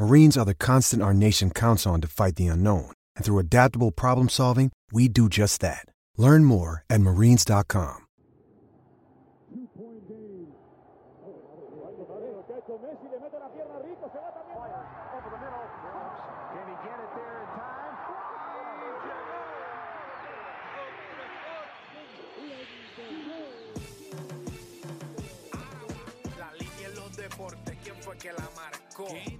Marines are the constant our nation counts on to fight the unknown. And through adaptable problem solving, we do just that. Learn more at marines.com. La línea en los deportes, ¿quién fue que la marcó?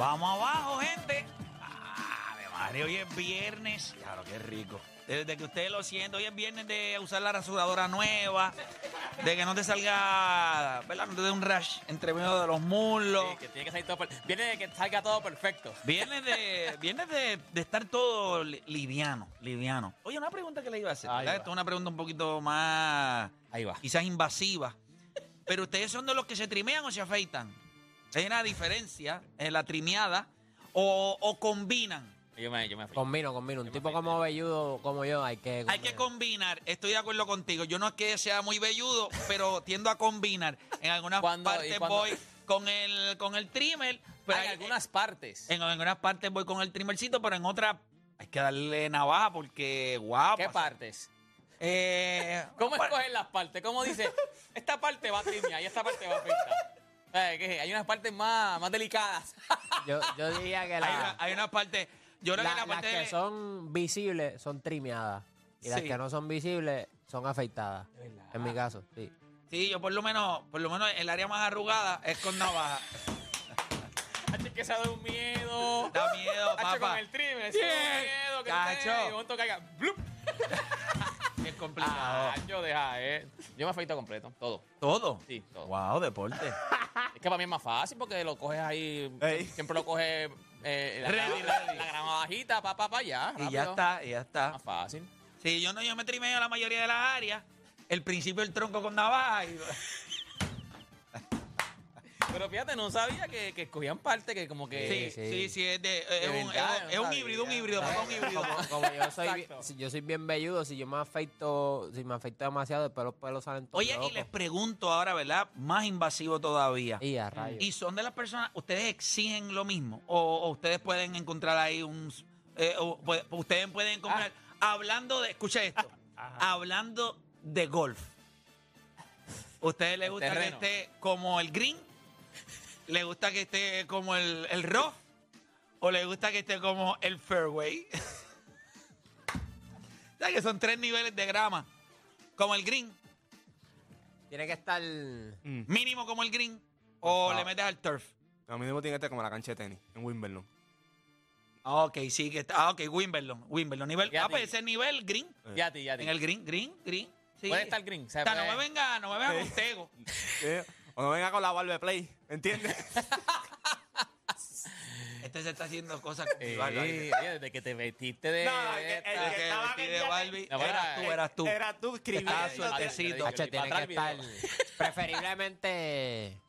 Vamos abajo, gente. Ave María, hoy es viernes. Claro, qué rico. Desde que ustedes lo sienten, hoy es viernes de usar la rasuradora nueva, de que no te salga, ¿verdad? No te dé un rash entre medio de los muslos. Sí, que tiene que salir todo per- Viene de que salga todo perfecto. Viernes de, viernes de, de estar todo li- liviano, liviano. Oye, una pregunta que le iba a hacer, Ahí ¿verdad? va. Esto es una pregunta un poquito más, Ahí va. quizás invasiva. Pero ustedes son de los que se trimean o se afeitan. ¿Hay una diferencia en la trimeada o, o combinan? Yo me, yo me. Combino, combino. Un Yo me tipo como velludo como yo hay que... Hay que combinar, estoy de acuerdo contigo. Yo no es que sea muy velludo, pero tiendo a combinar. En algunas ¿Cuándo- y partes cuándo? voy con el, con el trimmer, pero Hay hay- algunas partes. en, en algunas partes voy con el trimmercito, pero en otras hay que darle navaja porque guau. ¿Qué partes? Eh, ¿Cómo escoger las partes? ¿Cómo dice? Esta parte va a trimear y esta parte va a pintar. ¿Qué? Hay unas partes más, más delicadas. Yo, yo diría que hay, la- una, hay una parte, yo creo la- que la las parte que de- son visibles son trimeadas. Y las Sí. que no son visibles son afeitadas. En mi caso, sí. Sí, yo por lo menos, por lo menos el área más arrugada es con navaja. Antes que se da un miedo. Da miedo, Hacho, papá. con el trimmer, ese Bien. miedo que Cacho. te de momento caiga. ¡blup! Es complicado. Ah, yo deja, eh. Yo me afeito completo, todo. Todo. Sí, todo. Wow, deporte. Es que para mí es más fácil porque lo coges ahí. Ey. Siempre lo coges. Eh, la, Ready, la, ready. la grama bajita, pa, pa, pa, ya. Y ya está, y ya está. Más fácil. Sí, yo no, yo me trimeo la mayoría de las áreas. El principio del tronco con navaja y Pero fíjate, no sabía que, que escogían parte, que como que... Sí, sí, sí, es, de, es, De un, verdad, es un- es no un sabía. híbrido, un híbrido, papá, un híbrido. Como, como yo soy, bi- Exacto. si yo soy bien velludo, si yo me afeito, si me afeito demasiado, después los pelos salen todos Oye, y les pregunto ahora, ¿verdad? Más invasivo todavía. Y a rayos. ¿Y son de las personas, ustedes exigen lo mismo? ¿O, o ustedes pueden encontrar ahí un... eh, o puede- ustedes pueden encontrar... Hablando de... Escucha esto. Hablando de golf. ¿Ustedes les gusta que terreno. esté como el green? ¿Le gusta que esté como el, el rough? ¿O le gusta que esté como el fairway? ¿Sabes que son tres niveles de grama? Como el green, Tiene que estar... mínimo como el green, o Ah. le metes al turf. A mí mismo tiene que estar como la cancha de tenis en Wimbledon. Ah, Ok, sí, que está. Ah, ok, Wimbledon. Wimbledon. Nivel, ah, pues ese nivel green. Ya a ti, ya a ti. En el green, green, green. Sí. Puede estar green. O sea, O sea, no puede- me venga, no me venga con tego. O no venga con la barba de play, ¿entiendes? Este se está haciendo cosas Eh, oye, desde que te vestiste de... No, el que- el esta- que El que estaba de Barbie. No, eras era- tú, eras tú. Era tú escribiendo. Estaba sueltecito. Hacho, tiene para que atrás estar... el Preferiblemente...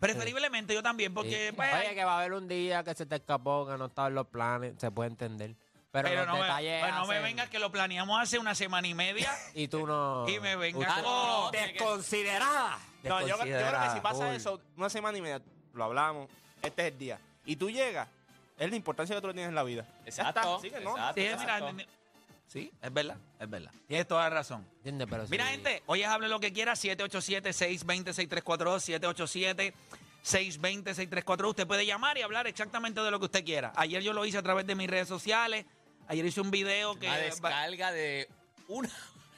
Preferiblemente yo también, porque. Sí. pues, Oye, que va a haber un día que se te escapó, que no estaba en los planes, se puede entender. Pero, pero los no, me, detalles pues no me hacen- vengas que lo planeamos hace una semana y media. Y tú no... Y me venga Usted- con- Desconsiderada. No, yo, yo creo que si pasa eso, una semana y media, lo hablamos, este es el día. Y tú llegas, es la importancia que tú le tienes en la vida. Ya Exacto, está, así que no. exacto. Sí, mira, sí, es verdad, es verdad. Tienes toda la razón. ¿Entiendes? Pero Mira, sí. gente, hoy es Hable lo que quiera, 787-620-6342, 787-620-6342. Usted puede llamar y hablar exactamente de lo que usted quiera. Ayer yo lo hice a través de mis redes sociales. Ayer hice un video que... Una descarga de una...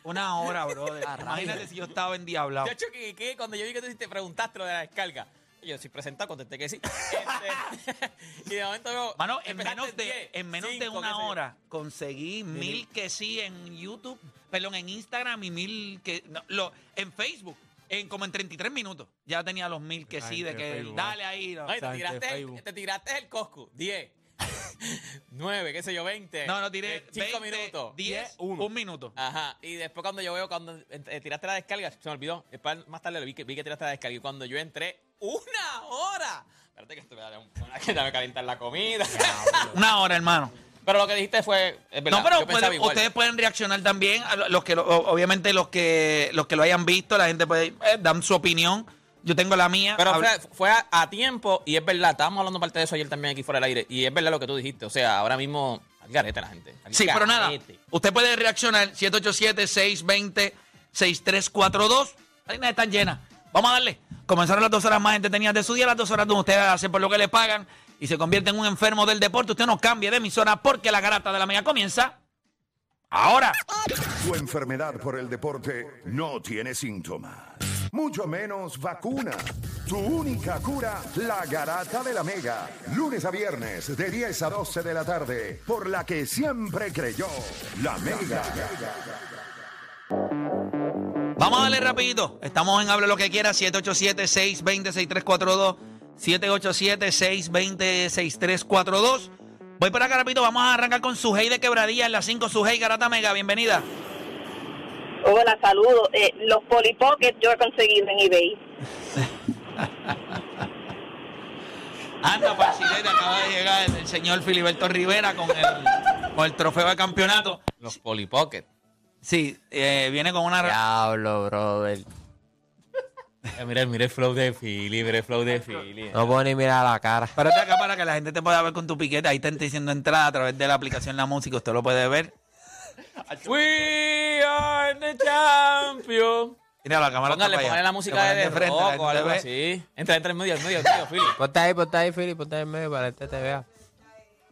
Una hora, rayos. Imagínate si yo estaba endiablado. De hecho, que, que cuando yo vi que tú te preguntaste lo de la descarga, yo soy presentado, contesté que sí. Este, y de momento veo. Mano, en menos de, 10, en menos de una hora conseguí mil que sí en YouTube, perdón, en Instagram y mil que no, lo, en Facebook, en como en 33 minutos. Ya tenía los mil que sí, de que Facebook, dale ahí. no. No, y te, tiraste el, Facebook. te tiraste el Coscu. 10, 9, qué sé yo, 20. No, no tiré 5 20, minutos. 10, uno. un minuto. Ajá. Y después cuando yo veo, cuando eh, tiraste la descarga, se me olvidó. Después, más tarde lo vi que, vi que tiraste la descarga. Y cuando yo entré, ¡una hora! Espérate que esto me da un- que dame calentar la comida. Una hora, hermano. pero lo que dijiste fue. Es verdad, no, pero puede- ustedes pueden reaccionar también. a lo- los que obviamente los que los que lo hayan visto, la gente puede eh, dar su opinión. Yo tengo la mía. Pero fue, fue a, a tiempo y es verdad, estábamos hablando parte de eso ayer también aquí fuera del aire y es verdad lo que tú dijiste, o sea, ahora mismo al garete la gente. al Sí, pero nada. Usted puede reaccionar 787-620-6342. Las líneas están llenas. Vamos a darle. Comenzaron las dos horas más entretenidas de su día, las dos horas donde usted hace por lo que le pagan y se convierte en un enfermo del deporte. Usted no cambie de emisora porque la garata de la mega comienza ahora. Tu enfermedad por el deporte no tiene síntomas, mucho menos vacuna. Tu única cura, la garata de la mega. Lunes a viernes de 10 a 12 de la tarde, por la que siempre creyó, la mega. Vamos a darle rapidito. Estamos en Hable lo que quiera, 787-620-6342. 787-620-6342. Voy para acá rapidito. Vamos a arrancar con Sujei de Quebradilla en la 5. Sujei Garata Mega, bienvenida. Hola, saludos. Eh, los polipockets yo he conseguido en eBay. Anda, parcilete, acaba de llegar el, el señor Filiberto Rivera con el, con el trofeo de campeonato. Los Polypocket. Sí, eh, viene con una... Diablo, brother. Eh, mira, mira el flow de Philly, mira el flow de Philly. No puedo ni mirar la cara. Párate acá para que la gente te pueda ver con tu piquete. Ahí te está diciendo entrada a través de la aplicación La Música. Usted lo puede ver. We are the champion. Mira, la cámara Póngale, está para póngale allá. la Te música de, de frente, la rock gente o te algo ve. así. Entra, entra en medio, en medio, en medio, Philly. Ponte ahí, ponte ahí, Philly, ponte ahí en medio para que este te vea.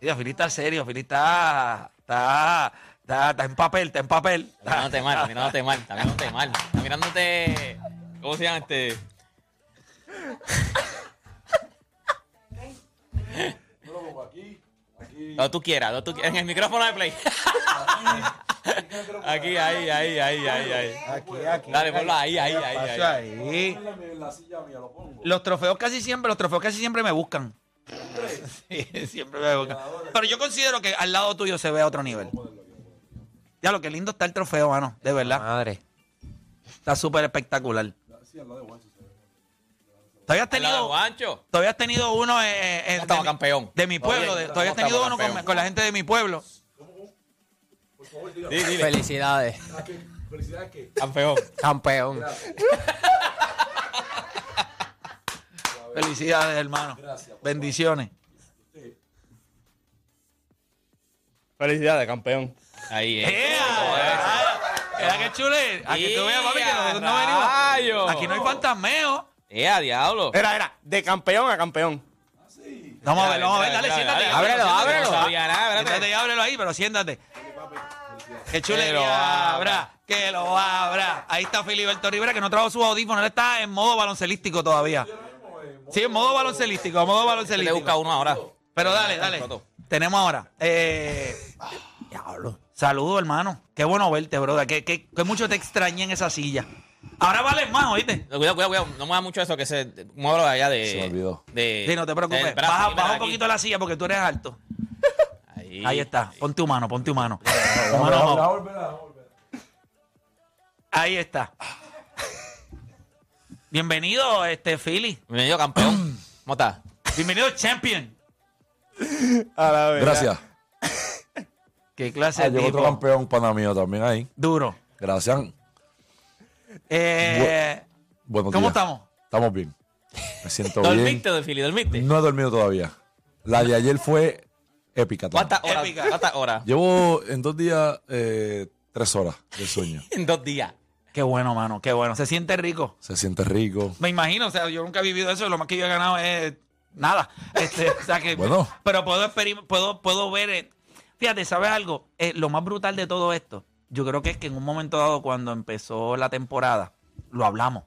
Mira, Fili está serio. Fili está, está, está, está en papel, está en papel. Está mirándote mal, está mirándote mal, está mirándote mal. Está mirándote. ¿Cómo se llama este? Donde tú quieras, donde tú quieras. En el micrófono de play. Aquí, ahí, ahí, ahí, ahí, ahí. Aquí, aquí. Dale, ponlo ahí, ahí, ahí, ahí. ahí. Los trofeos casi siempre, los trofeos casi siempre me buscan. Sí, siempre me buscan. Pero yo considero que al lado tuyo se ve a otro nivel. Ya lo que lindo está el trofeo, mano, de verdad. Madre. Está súper espectacular. Has Al lado de tenido, Juancho. todavía has tenido uno eh, eh, ¿Cómo de, campeón? de mi pueblo. De- todavía has ¿cómo tenido uno con, con la gente de mi pueblo. Di, dile. Felicidades. Campeón. Campeón. Felicidades, hermano. Bendiciones. Felicidades, campeón. Ahí es. ¡Ea! Era que chule. Aquí tú veas, papi, que nosotros no venimos. Aquí no hay fantasmeo. ¡Eh, a diablo! Era, era, de campeón a campeón. Vamos a ver, vamos a ver, dale, siéntate. ábrelo, ábrelo. No sabía nada, espérate. Siéntate y ábrelo ahí, pero siéntate. Que Que lo chulería abra. que lo abra. Ahí está Filiberto Rivera, que no trajo su audífono, él está en modo baloncelístico todavía. Sí, en modo baloncelístico, en modo Le baloncelístico. busca uno ahora. Pero dale, dale. Tenemos ahora. Eh, diablo. Saludos, hermano. Qué bueno verte, brother. Que, que, que mucho te extrañé en esa silla. Ahora vale más, ¿oíste? Cuidado, cuidado, cuidado. No me da mucho eso que se. De allá de. Se me olvidó. De, Sí, no te preocupes. brazo, Baja, baja un poquito la silla porque tú eres alto. Ahí. Ahí está. Ponte humano, ponte humano. Ahí está. Bienvenido, este Philly. Bienvenido, campeón. ¿Cómo estás? Bienvenido, champion. A la verdad. Gracias. Qué clase Ah, de llegó otro campeón pana mío también ahí. Duro. Gracias. Eh, ¿Cómo días. estamos? Estamos bien. Me siento bien. ¿Dormiste, de Philly? ¿Dormiste? No he dormido todavía. La de ayer fue épica. ¿Cuántas horas? Épica. ¿Cuántas horas? Llevo en dos días eh, tres horas de sueño. En dos días. Qué bueno, mano, qué bueno. Se siente rico. Se siente rico. Me imagino, o sea, yo nunca he vivido eso, lo más que yo he ganado es nada. Este, o sea que, Bueno. Pero puedo, puedo, puedo ver, eh, fíjate, ¿sabes algo? Eh, lo más brutal de todo esto, yo creo que es que en un momento dado, cuando empezó la temporada, lo hablamos.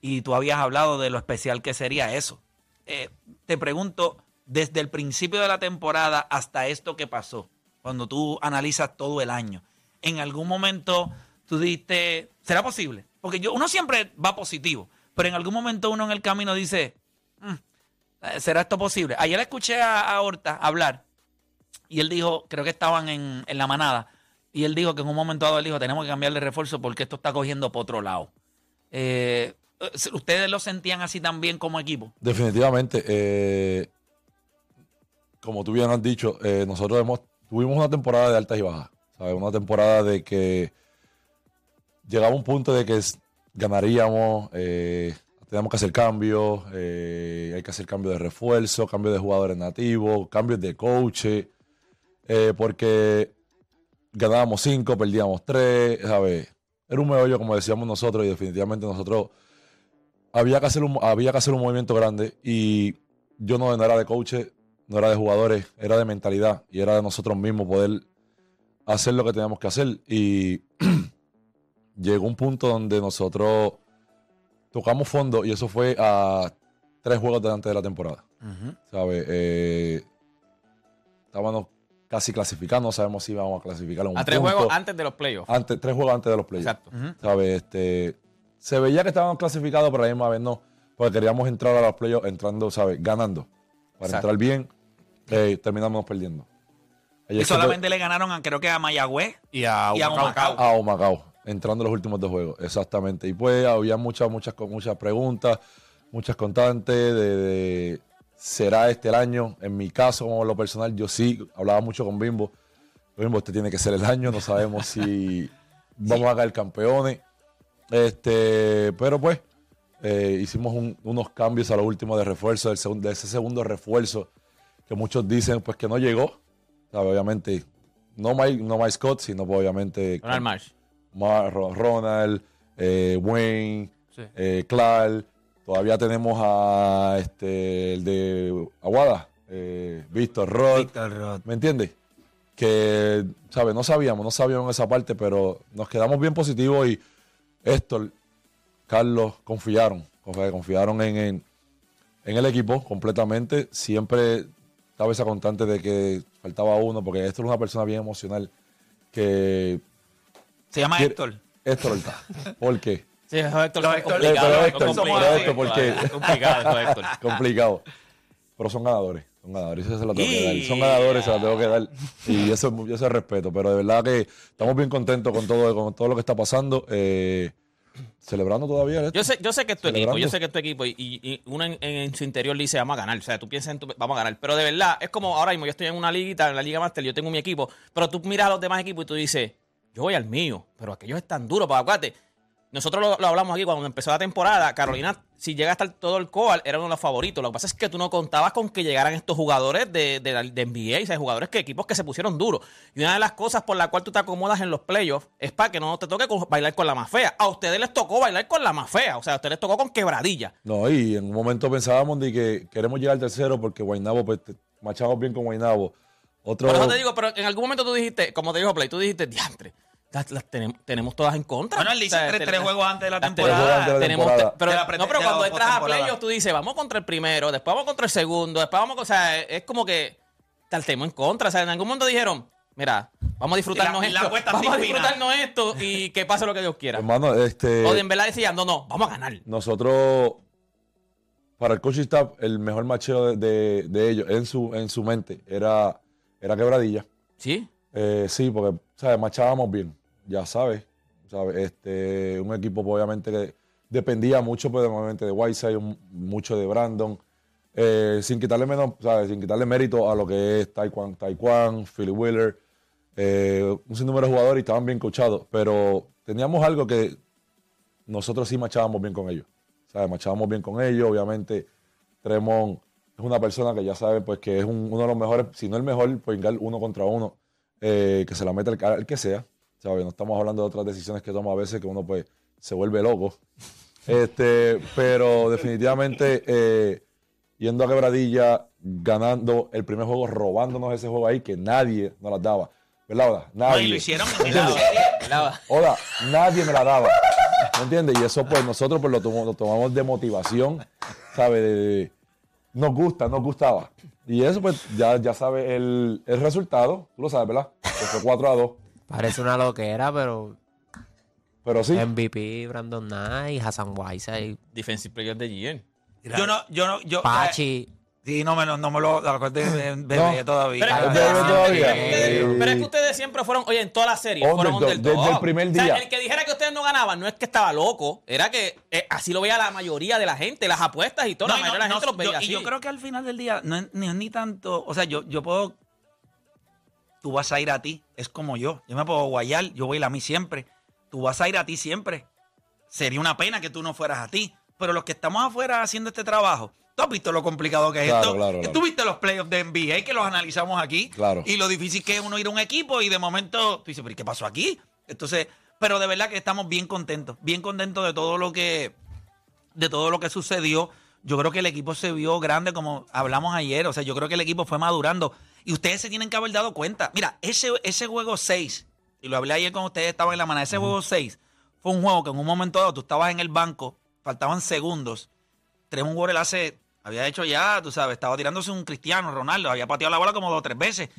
Y tú habías hablado de lo especial que sería eso. Eh, te pregunto, desde el principio de la temporada hasta esto que pasó, cuando tú analizas todo el año, en algún momento tú diste, ¿será posible? Porque uno siempre va positivo, pero en algún momento uno en el camino dice, "Mm, ¿será esto posible? Ayer escuché a, Horta hablar y él dijo, creo que estaban en la manada, y él dijo que en un momento dado él dijo, tenemos que cambiar de refuerzo porque esto está cogiendo por otro lado. Eh, ¿Ustedes lo sentían así también como equipo? Definitivamente. eh, como tú bien has dicho, eh, nosotros hemos, tuvimos una temporada de altas y bajas. ¿sabes? Una temporada de que llegaba un punto de que ganaríamos, eh, teníamos que hacer cambios, eh, hay que hacer cambios de refuerzo, cambios de jugadores nativos, cambios de coach, eh, porque ganábamos cinco, perdíamos tres, ¿sabes? Era un meollo, como decíamos nosotros, y definitivamente nosotros había que hacer un, había que hacer un movimiento grande y yo no, no era de coaches, no era de jugadores, era de mentalidad y era de nosotros mismos poder hacer lo que teníamos que hacer. Y llegó un punto donde nosotros tocamos fondo y eso fue a tres juegos delante de la temporada. ¿Sabes? Eh, estábamos casi clasificando, no sabemos si íbamos a clasificar en un A tres punto. juegos antes de los playoffs. Antes, tres juegos antes de los playoffs. Exacto. ¿Sabes? Este, se veía que estábamos clasificados, pero a la misma vez no. Porque queríamos entrar a los playoffs entrando, ¿sabes? Ganando. Para Exacto. entrar bien, eh, terminamos perdiendo. Y solamente le ganaron, a, creo que a Mayagüez Y a, y Humacao. A Humacao, entrando en los últimos dos juegos, exactamente. Y pues había muchas, muchas, muchas preguntas, muchas constantes de, de, ¿será este el año? En mi caso, como lo personal, yo sí hablaba mucho con Bimbo. Bimbo, este tiene que ser el año, no sabemos si vamos a caer campeones. Este, pero pues, eh, hicimos un- unos cambios a lo último de refuerzo, del segun- de ese segundo refuerzo que muchos dicen pues que no llegó. Obviamente, no Mike, no Mike Scott, sino pues, obviamente Ronald Marsh. Mar- Ro- Ronald, eh, Wayne, Sí. eh, Clark. Todavía tenemos a este el de Aguada, eh, Víctor Roth. Víctor Roth. ¿Me entiendes? Que, ¿sabes? No sabíamos, no sabíamos esa parte, pero nos quedamos bien positivos y Héctor, Carlos confiaron, confi- confiaron en, en, en el equipo completamente. Siempre estaba esa constante de que faltaba uno, porque Héctor es una persona bien emocional que Se llama Quiere- Héctor. Héctor Horta. ¿Por qué? Sí, eso Héctor Los fue Héctor- complicado. pero fue Héctor, complicado. pero Héctor, ¿por qué? Es complicado Héctor. Complicado. Pero son ganadores. Son ganadores. Eso se lo tengo que dar. Son ganadores, se lo tengo que dar. Y eso, eso es respeto. Pero de verdad que estamos bien contentos con todo, con todo lo que está pasando. Eh, celebrando todavía esto. Yo sé, yo sé que es tu equipo, yo sé que es tu equipo y, y- y uno en, en su interior le dice vamos a ganar, o sea, tú piensas en tu, vamos a ganar, pero de verdad es como ahora mismo yo estoy en una liguita, en la Liga Master, yo tengo mi equipo, pero tú miras a los demás equipos y tú dices, yo voy al mío, pero aquellos están duros, para acuérdate. Nosotros lo, lo hablamos aquí cuando empezó la temporada, Carolina, si llega hasta el- todo el coal, era uno de los favoritos. Lo que pasa es que tú no contabas con que llegaran estos jugadores de, de, la- de NBA, o sea, jugadores que equipos que se pusieron duros. Y una de las cosas por la cual tú te acomodas en los playoffs es para que no te toque con- bailar con la más fea. A ustedes les tocó bailar con la más fea, o sea, a ustedes les tocó con quebradilla. No, y en un momento pensábamos de que queremos llegar al tercero porque Guaynabo, pues machamos bien con Guaynabo. Otro, Por eso te digo, pero en algún momento tú dijiste, como te dijo Play, tú dijiste, diantre, las, las tenemos, tenemos todas en contra. Bueno, él dice O sea, tres- juegos antes de la las Tres juegos antes de la tenemos- temporada. pero, la no, cuando entras a playoffs, tú dices, vamos contra el primero, después vamos contra el segundo, después vamos, o sea, es como que tal tenemos en contra. O sea, en algún momento dijeron, mira, vamos a disfrutarnos la- esto, apuesta vamos a disfrutarnos esto y que pase lo que Dios quiera. hermano, este, O de en verdad decían, no, no, vamos a ganar. nosotros, para el coaching staff, el mejor macheo de, de- de ellos en su, en su mente era, era quebradilla. ¿Sí? Eh, sí, porque ¿sabes? machábamos bien, ya sabes. ¿sabes? Este, un equipo pues, obviamente que dependía mucho pues, de Whiteside, mucho de Brandon, eh, sin quitarle menos, ¿sabes? sin quitarle mérito a lo que es Taekwondo, Taekwondo Philly Wheeler, eh, un sinnúmero de jugadores y estaban bien coachados, pero teníamos algo que nosotros sí machábamos bien con ellos. ¿sabes? Machábamos bien con ellos, obviamente Tremont es una persona que ya sabe pues que es un- uno de los mejores, si no el mejor, pues uno contra uno, eh, que se la mete al, al que sea. ¿Sabes? No estamos hablando de otras decisiones que toma a veces que uno pues se vuelve loco. Este, pero definitivamente eh, yendo a quebradilla, ganando el primer juego, robándonos ese juego ahí que nadie nos las daba. ¿Verdad, Oda? No, Nadie. y lo hicieron. Oda, nadie me la daba. ¿Me entiendes? Y eso pues nosotros pues lo, lo tomamos de motivación, ¿sabes? De- de- nos gusta, nos gustaba. Y eso pues ya, ya sabes el, el resultado, tú lo sabes, ¿verdad? Que fue 4 a 2. Parece una loquera, pero Pero sí, MVP, Brandon Knight, Hassan Whiteside, Defensive Player de Year. Yo no, yo no, yo. Pachi. Sí, no me lo, no me lo acordé de bebé No. todavía. Pero es, que ustedes bebé siempre- todavía. ustedes- pero es que ustedes siempre fueron, oye, en toda la serie, fueron Underdog, desde el primer O sea, día. el que dijera que ustedes no ganaban no es que estaba loco, era que eh, así lo veía la mayoría de la gente, las apuestas y todo, No, la mayoría no- de la gente no, los veía yo- así. Y yo creo que al final del día no es, ni, es ni tanto. O sea, yo, yo puedo. Tú vas a ir a ti. Es como yo. Yo me puedo guayar. Yo voy a ir a mí siempre. Tú vas a ir a ti siempre. Sería una pena que tú no fueras a ti. Pero los que estamos afuera haciendo este trabajo, tú has visto lo complicado que es Claro, esto. claro, claro. Tú viste los playoffs de NBA que los analizamos aquí. Claro. Y lo difícil que es uno ir a un equipo y de momento tú dices, pero ¿y ¿qué pasó aquí? Entonces, pero de verdad que estamos bien contentos. Bien contentos de todo lo que de todo lo que sucedió. Yo creo que el equipo se vio grande, como hablamos ayer. O sea, yo creo que el equipo fue madurando. Y ustedes se tienen que haber dado cuenta. Mira, ese, ese juego 6, y lo hablé ayer con ustedes, estaban en la mañana. Ese juego 6 fue un juego que en un momento dado tú estabas en el banco, faltaban segundos. Tremont Warren hace, había hecho ya, tú sabes, estaba tirándose un Cristiano Ronaldo, había pateado la bola como dos o tres veces.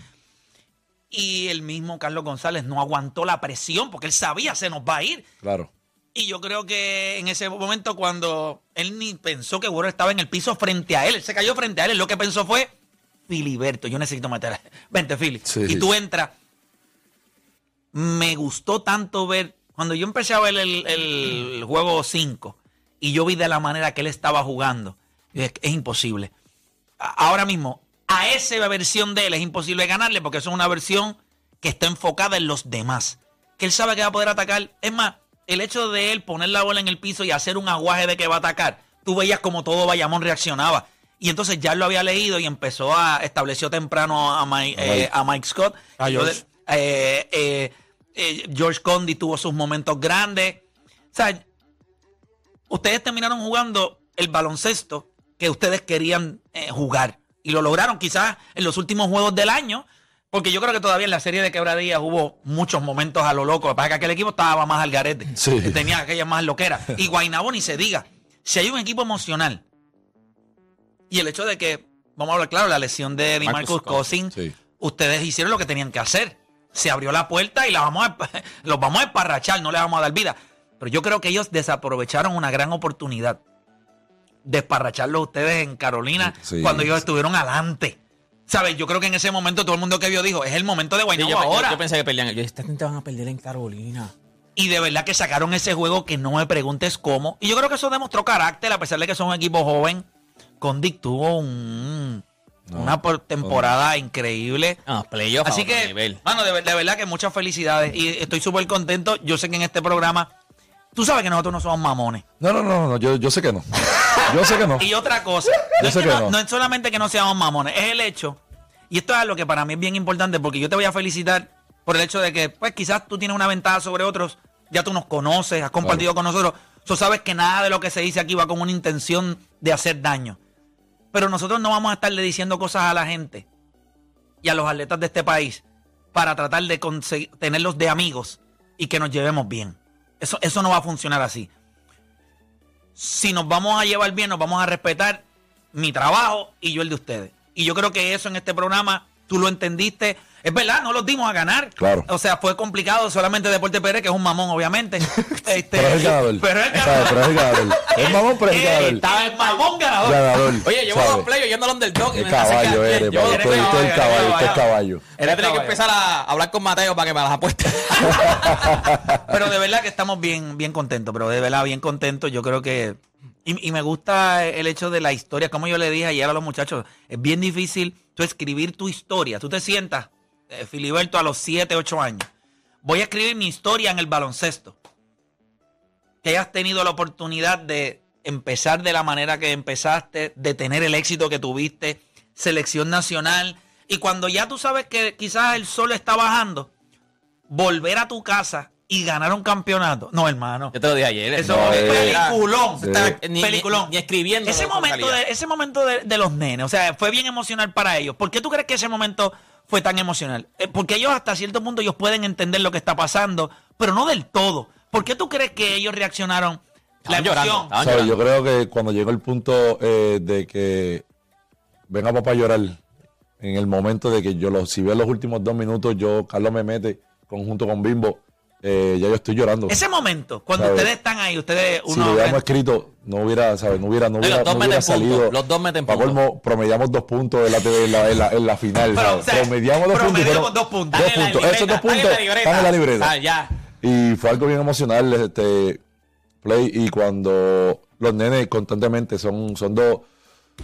Y el mismo Carlos González no aguantó la presión porque él sabía se nos va a ir. claro. Y yo creo que en ese momento cuando él ni pensó que Warren estaba en el piso frente a él, él se cayó frente a él, él lo que pensó fue, Filiberto, yo necesito meter, vente Fili. Sí. Y tú entras. Me gustó tanto ver, cuando yo empecé a ver el, el juego 5 y yo vi de la manera que él estaba jugando, es imposible. Ahora mismo, a esa versión de él es imposible ganarle porque eso es una versión que está enfocada en los demás. Que él sabe que va a poder atacar. Es más, el hecho de él poner la bola en el piso y hacer un aguaje de que va a atacar, tú veías como todo Bayamón reaccionaba. Y entonces ya lo había leído y empezó a estableció temprano a Mike, eh, a Mike Scott. A George. eh, eh, eh, George Condi tuvo sus momentos grandes. O sea, ustedes terminaron jugando el baloncesto que ustedes querían eh, jugar. Y lo lograron quizás en los últimos juegos del año. Porque yo creo que todavía en la serie de quebradillas hubo muchos momentos a lo loco. Lo que pasa es que aquel equipo estaba más al garete. Sí. Tenía aquellas más loqueras. Y Guainabo ni se diga. Si hay un equipo emocional y el hecho de que, vamos a hablar claro, la lesión de Marcus DeMarcus Cousins, Sí. ustedes hicieron lo que tenían que hacer. Se abrió la puerta y la vamos a, los vamos a esparrachar, no les vamos a dar vida. Pero yo creo que ellos desaprovecharon una gran oportunidad de esparracharlos ustedes en Carolina Sí. cuando ellos estuvieron adelante. ¿Sabes? Yo creo que en ese momento todo el mundo que vio dijo, es el momento de Sí, Guaynabo yo, yo- ahora. yo pensé que perdían. Yo dije, esta gente van a perder en Carolina. Y de verdad que sacaron ese juego que no me preguntes cómo. Y yo creo que eso demostró carácter, a pesar de que son un equipo joven. Condic tuvo un- No, una por- temporada increíble. No, playoff Así que, nivel. mano, de, ver- de verdad que muchas felicidades. Y estoy súper contento. Yo sé que en este programa, tú sabes que nosotros no somos mamones. No, no, no, no, yo, yo sé que no. Yo sé que no. Y otra cosa, no Yo es, sé que que no, no. no es solamente que no seamos mamones, es el hecho, y esto es algo que para mí es bien importante, porque yo te voy a felicitar por el hecho de que, pues quizás tú tienes una ventaja sobre otros, ya tú nos conoces, has compartido con nosotros, tú sabes que nada de lo que se dice aquí va con una intención de hacer daño. Pero nosotros no vamos a estarle diciendo cosas a la gente y a los atletas de este país para tratar de conseguir, tenerlos de amigos y que nos llevemos bien. Eso, eso no va a funcionar así si nos vamos a llevar bien, nos vamos a respetar mi trabajo y yo el de ustedes. Y yo creo que eso en este programa tú lo entendiste. Es verdad, no los dimos a ganar. Claro. O sea, fue complicado solamente Deporte Pérez, que es un mamón, obviamente. Este, Pero es el ganador. Pero es el ¿Sabes? Pero es el ganador. Es mamón, pero es el ganador. Estaba el mamón ganador. Ganador. Oye, llevo dos playoffs yendo al underdog El caballo eres, Yo Usted es el caballo, usted es caballo. Él tiene que empezar a hablar con Mateo para que me las apueste. Pero de verdad que estamos bien, bien contentos, pero de verdad bien contentos. Yo creo que. Y, me gusta el hecho de la historia, como yo le dije ayer a los muchachos, es bien difícil tú escribir tu historia. Tú te sientas, eh, Filiberto, a los 7, 8 años. Voy a escribir mi historia en el baloncesto. Que hayas tenido la oportunidad de empezar de la manera que empezaste, de tener el éxito que tuviste, selección nacional. Y cuando ya tú sabes que quizás el sol está bajando, volver a tu casa y ganar un campeonato. No, hermano. Yo te lo dije ayer. Eso No, es eh, peliculón. sí. Está- ni, Peliculón. Ni, ni escribiendo. Ese momento, de, ese momento de, de los nenes, o sea, fue bien emocional para ellos. ¿Por qué tú crees que ese momento fue tan emocional? Eh, porque ellos hasta cierto punto ellos pueden entender lo que está pasando, pero no del todo. ¿Por qué tú crees que ellos reaccionaron? La Estaban emoción. llorando. Yo creo que cuando llegó el punto eh, de que venga papá a llorar, en el momento de que yo lo, si veo los últimos dos minutos, yo, Carlos me mete conjunto con Bimbo, eh, ya yo estoy llorando. Ese momento, cuando ¿Sabes? ustedes están ahí, ustedes si uno lo hubiéramos escrito, no hubiera, ¿sabes? No hubiera, no hubiera, hubiera salido. los dos meten puntos. colmo, promediamos dos puntos en la, en la, en la, en la final. Pero, ¿sabes? o sea, promediamos dos puntos. fueron dos puntos. Dos Están en la puntos. Esos dos libreta, puntos están en la libreta. Ah, ya. Y fue algo bien emocional este play y cuando los nenes constantemente son, son dos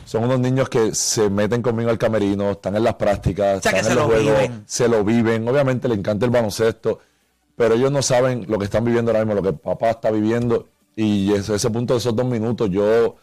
son unos niños que se meten conmigo al camerino, están en las prácticas, O sea, que están se en los lo juegos, viven. se lo viven, obviamente le encanta el baloncesto, pero ellos no saben lo que están viviendo ahora mismo, lo que papá está viviendo y ese, ese punto de esos dos minutos yo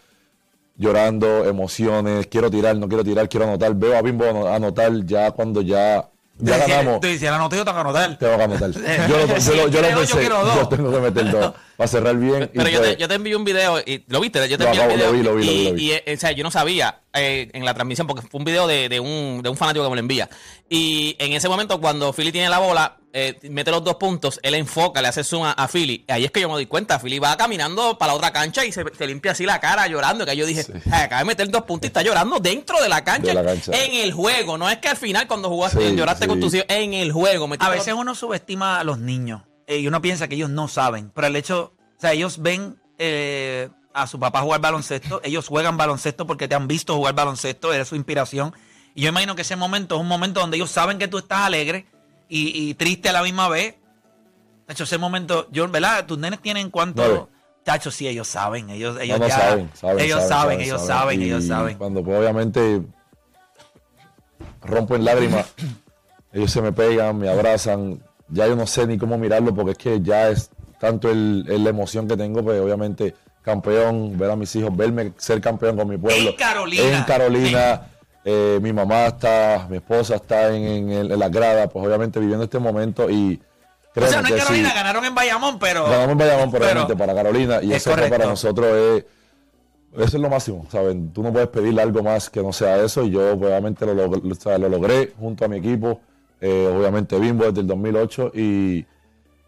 llorando, emociones, quiero tirar, no quiero tirar, quiero anotar, veo a Bimbo ano- anotar ya cuando ya, ya dices- ganamos. Tú dices, la nota yo tengo que anotar. Tengo que anotar. Yo lo, yo Si lo- yo lo creo, yo pensé. quiero dos. Yo tengo que meter dos. Para cerrar bien. Pero yo, pues, te, yo te envié un video, y, ¿lo viste? Yo te Lo envié video. lo vi, lo vi, lo y, vi, lo vi. y, eh, o sea, yo no sabía eh, en la transmisión, porque fue un video de, de un, de un fanático que me lo envía. Y en ese momento, cuando Philly tiene la bola, eh, mete los dos puntos, él enfoca, le hace zoom a, a Philly. Ahí es que yo me doy cuenta. Philly va caminando para la otra cancha y se, se limpia así la cara llorando. Que yo dije, "Ay, acaba de meter dos puntos y está llorando dentro de la cancha. De la cancha. En el juego. No es que al final, cuando jugaste, Sí, lloraste sí. con tus hijos, en el juego. A los- veces uno subestima a los niños eh, y uno piensa que ellos no saben, pero el hecho, o sea, ellos ven eh, a su papá jugar baloncesto, ellos juegan baloncesto porque te han visto jugar baloncesto, eres su inspiración. Y yo imagino que ese momento es un momento donde ellos saben que tú estás alegre y, y triste a la misma vez. De hecho, ese momento, yo, ¿verdad? Tus nenes tienen cuánto. Nueve. Tacho, sí, ellos saben, ellos, no, ellos no ya- saben, saben, ellos saben, ellos saben, Y ellos saben. Cuando pues, obviamente rompo en lágrimas, ellos se me pegan, me abrazan. Ya yo no sé ni cómo mirarlo porque es que ya es tanto el, el- la emoción que tengo, pues obviamente campeón, ver a mis hijos, verme ser campeón con mi pueblo. En Carolina. En Carolina. eh, mi mamá está, mi esposa está en, en el- en la grada, pues obviamente viviendo este momento y O sea, no en sí, Carolina, ganaron en Bayamón, pero. Ganamos en Bayamón, pero, obviamente para Carolina. Y es eso para nosotros es. Eso es lo máximo, ¿saben? Tú no puedes pedirle algo más que no sea eso. Y yo, obviamente, lo, log- o sea, lo logré junto a mi equipo. eh, obviamente, Bimbo desde el 2008. Y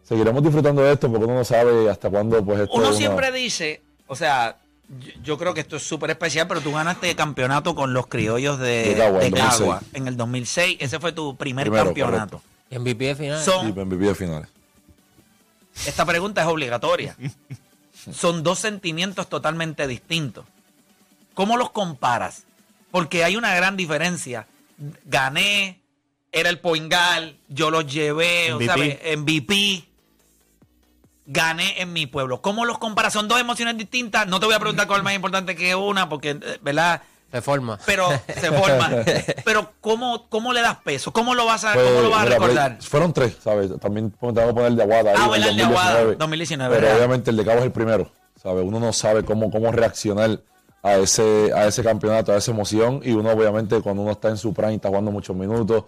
seguiremos disfrutando de esto porque uno no sabe hasta cuándo, pues, esto Uno es una- siempre dice, o sea, yo, yo creo que esto es súper especial, pero tú ganaste el campeonato con los criollos de, Cagua, de en 2006. Cagua en el 2006. Ese fue tu primer Primero, campeonato. MVP de final. Son- Sí, MVP de finales. Esta pregunta es obligatoria. Son dos sentimientos totalmente distintos. ¿Cómo los comparas? Porque hay una gran diferencia. Gané, era el poingal, yo los llevé, o sea, MVP. Gané en mi pueblo. ¿Cómo los comparas? Son dos emociones distintas. No te voy a preguntar cuál es más importante que una, porque, eh, ¿verdad? Se forma. Pero se forma. Pero ¿cómo, ¿cómo le das peso? ¿Cómo lo vas a, Pues, cómo lo vas a recordar? pues, fueron tres, ¿sabes? También tengo que poner el de Aguada. ahí Ah, en bueno, el de Aguada, 2019. 2019, Pero ¿verdad? obviamente el de Cabo es el primero, ¿sabes? Uno no sabe cómo, cómo reaccionar a ese, a ese campeonato, a esa emoción. Y uno, obviamente, cuando uno está en su prime, está jugando muchos minutos,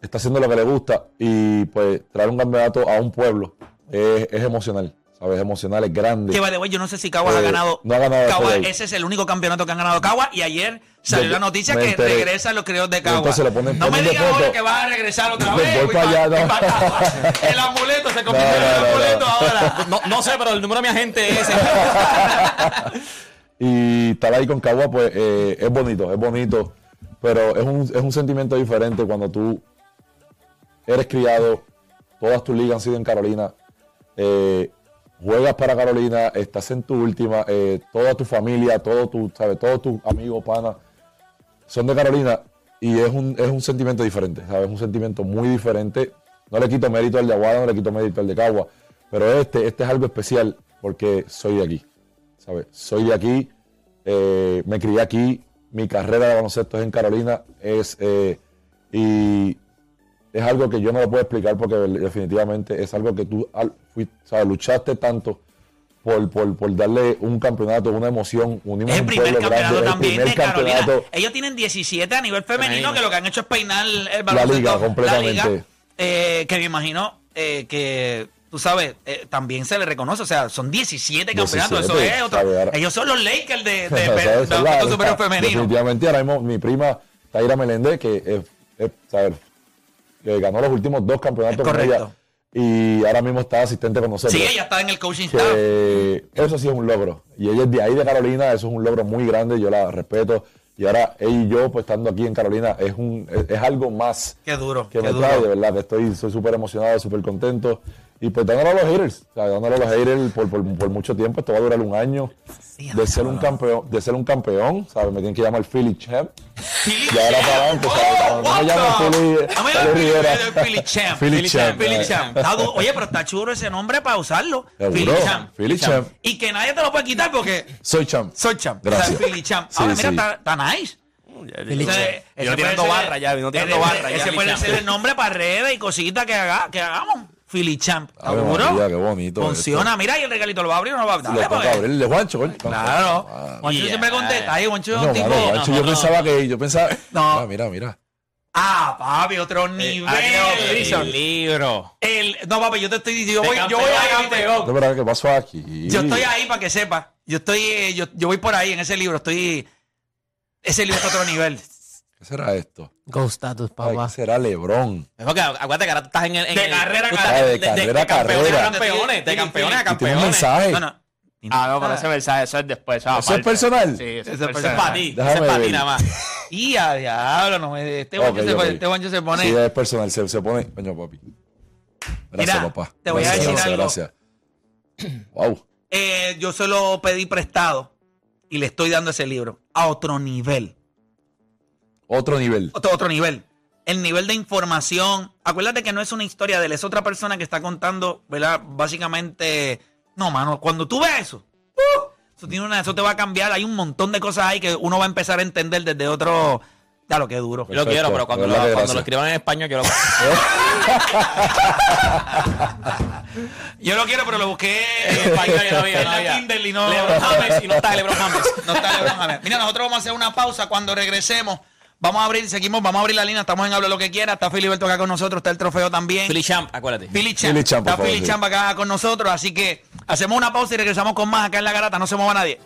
está haciendo lo que le gusta. Y pues traer un campeonato a un pueblo es, es emocional, ¿sabes? Es emocional, es grande. Que the way, yo no sé si Caguas Eh, ha ganado. no ha ganado Caguas, ese es el único campeonato que han ganado Caguas. Y ayer salió Yo- la noticia que enteré. regresan los criollos de Caguas. entonces le ponen- no me digas ahora que vas a regresar otra Voy vez. para allá, no. Caguas. El amuleto se convirtió No, en el amuleto no. ahora. No, no sé, pero el número de mi agente es ese. Y estar ahí con Cagua, pues eh, es bonito, es bonito, pero es un, es un sentimiento diferente cuando tú eres criado, todas tus ligas han sido en Carolina, eh, juegas para Carolina, estás en tu última, eh, toda tu familia, todo tu, ¿sabes? todos tus amigos, panas, son de Carolina y es un, es un sentimiento diferente, ¿sabes? Es un sentimiento muy diferente. No le quito mérito al de Aguada, no le quito mérito al de Cagua, pero este, este es algo especial porque soy de aquí. ¿sabes? Soy de aquí, eh, me crié aquí, mi carrera de baloncesto es en Carolina, es, y es algo que yo no lo puedo explicar porque definitivamente es algo que tú al- fui- ¿sabes? luchaste tanto por, por, por darle un campeonato, una emoción, unimos Es el un primer pueblo campeonato grande, el también primer de Carolina. campeonato. Ellos tienen 17 a nivel femenino, que lo que han hecho es peinar el baloncesto. liga, completamente. la liga, eh, que me imagino eh, que, tú sabes, eh, también se le reconoce. O sea, son 17 campeonatos. Eso 17, es otro. Ellos son los Lakers de, de, de, de la- la- femenino. Definitivamente, ahora mismo mi prima Taira Meléndez, que es, es, ¿sabes? Que ganó los últimos dos campeonatos con ella y ahora mismo está asistente con nosotros. Sí, ella está en el coaching staff. eso sí es un logro. Y ella es de ahí de Carolina, eso es un logro muy grande, yo la respeto. Y ahora ella y yo, pues estando aquí en Carolina, es un es, es algo más Qué duro, que qué me duro. trae, de verdad, que estoy estoy súper emocionado, súper contento. Y pues dándole a los haters, o sea, dándole a los haters por, por, por mucho tiempo, esto va a durar un año. De ser un campeón, de ser un campeón, ¿sabes? Me tienen que llamar Philly Champ. Y ahora para adelante, ¿sabes? No me llaman Philly, No me Philly Rivera. Philly Champ. Philly Champ, Philly. Champ. Oye, pero está chulo ese nombre para usarlo. Seguro, Philly Champ. Philly Champ. Y que nadie te lo puede quitar porque Soy champ. soy champ. Gracias. O sea, Philly Champ. Sí, Ahora, mira, sí. está, está nice. Philly Champ. Vino puede tirando barra ya, vino tirando barra ya, Ese puede Champ. ser el nombre para redes y cositas que, haga, que hagamos. Philly Champ. ¿Seguro? María, qué bonito Funciona. Mira, y el regalito lo va a abrir o no va a abrir. Le Dale, toca pues. abrir el de Juancho, coño. Claro. Ah, Juancho Yeah. siempre contesta. Ahí, Juancho es No, un tipo. mano, Juancho, yo pensaba que, yo pensaba, No. Ah, mira, mira. Ah, papi, otro nivel. El libro. El, no, papi, yo te estoy diciendo, yo voy, yo voy ahí, campeón. No, pero ¿qué pasó aquí? yo estoy ahí para que sepa. Yo estoy, eh, yo, yo voy por ahí en ese libro, estoy, ese libro es otro nivel. ¿Qué será esto? Go status, papá. ¿Qué será Lebron? Es porque acuérdate que ahora tú estás en el. en De el- carrera a tú estás carrera. de- De carrera de a campeones carrera. a campeones. De campeones a tiene un campeones. mensaje. No, no. Ah, no, pero ese mensaje, eso es después. Eso, ¿Eso es personal? Sí, eso es Eso es Eso es personal. para ti. Eso es para ti nada más. Y a diablo, no me, este guancho se, ok. pone- este se pone. Sí, es personal, se, se pone. Coño, papi. Gracias, Mira, papá. te voy a decir gracias, algo. Gracias. Wow. Eh, yo se lo pedí prestado y le estoy dando ese libro a otro nivel. Otro nivel. Otro, otro nivel. El nivel de información. Acuérdate que no es una historia de él, es otra persona que está contando, ¿verdad? Básicamente. No, mano, cuando tú ves eso, ¡uh! eso, tiene una, eso te va a cambiar. Hay un montón de cosas ahí que uno va a empezar a entender desde otro. Ya lo que duro. Yo lo quiero, pero cuando, lo, cuando lo escriban en español, yo lo. Yo lo quiero, pero lo busqué En español ya no había, en no la había. Kindle y no. LeBron James y no está LeBron James. No está LeBron James. Mira, nosotros vamos a hacer una pausa cuando regresemos. Vamos a abrir, seguimos, vamos a abrir la línea, estamos en Habla lo que quiera. Está Filiberto acá con nosotros, está el trofeo también. Philly Champ, acuérdate. Philly Champ. Philly Champ, Está favor, Philly sí. Champ acá con nosotros, así que hacemos una pausa y regresamos con más acá en la garata. No se mueva nadie.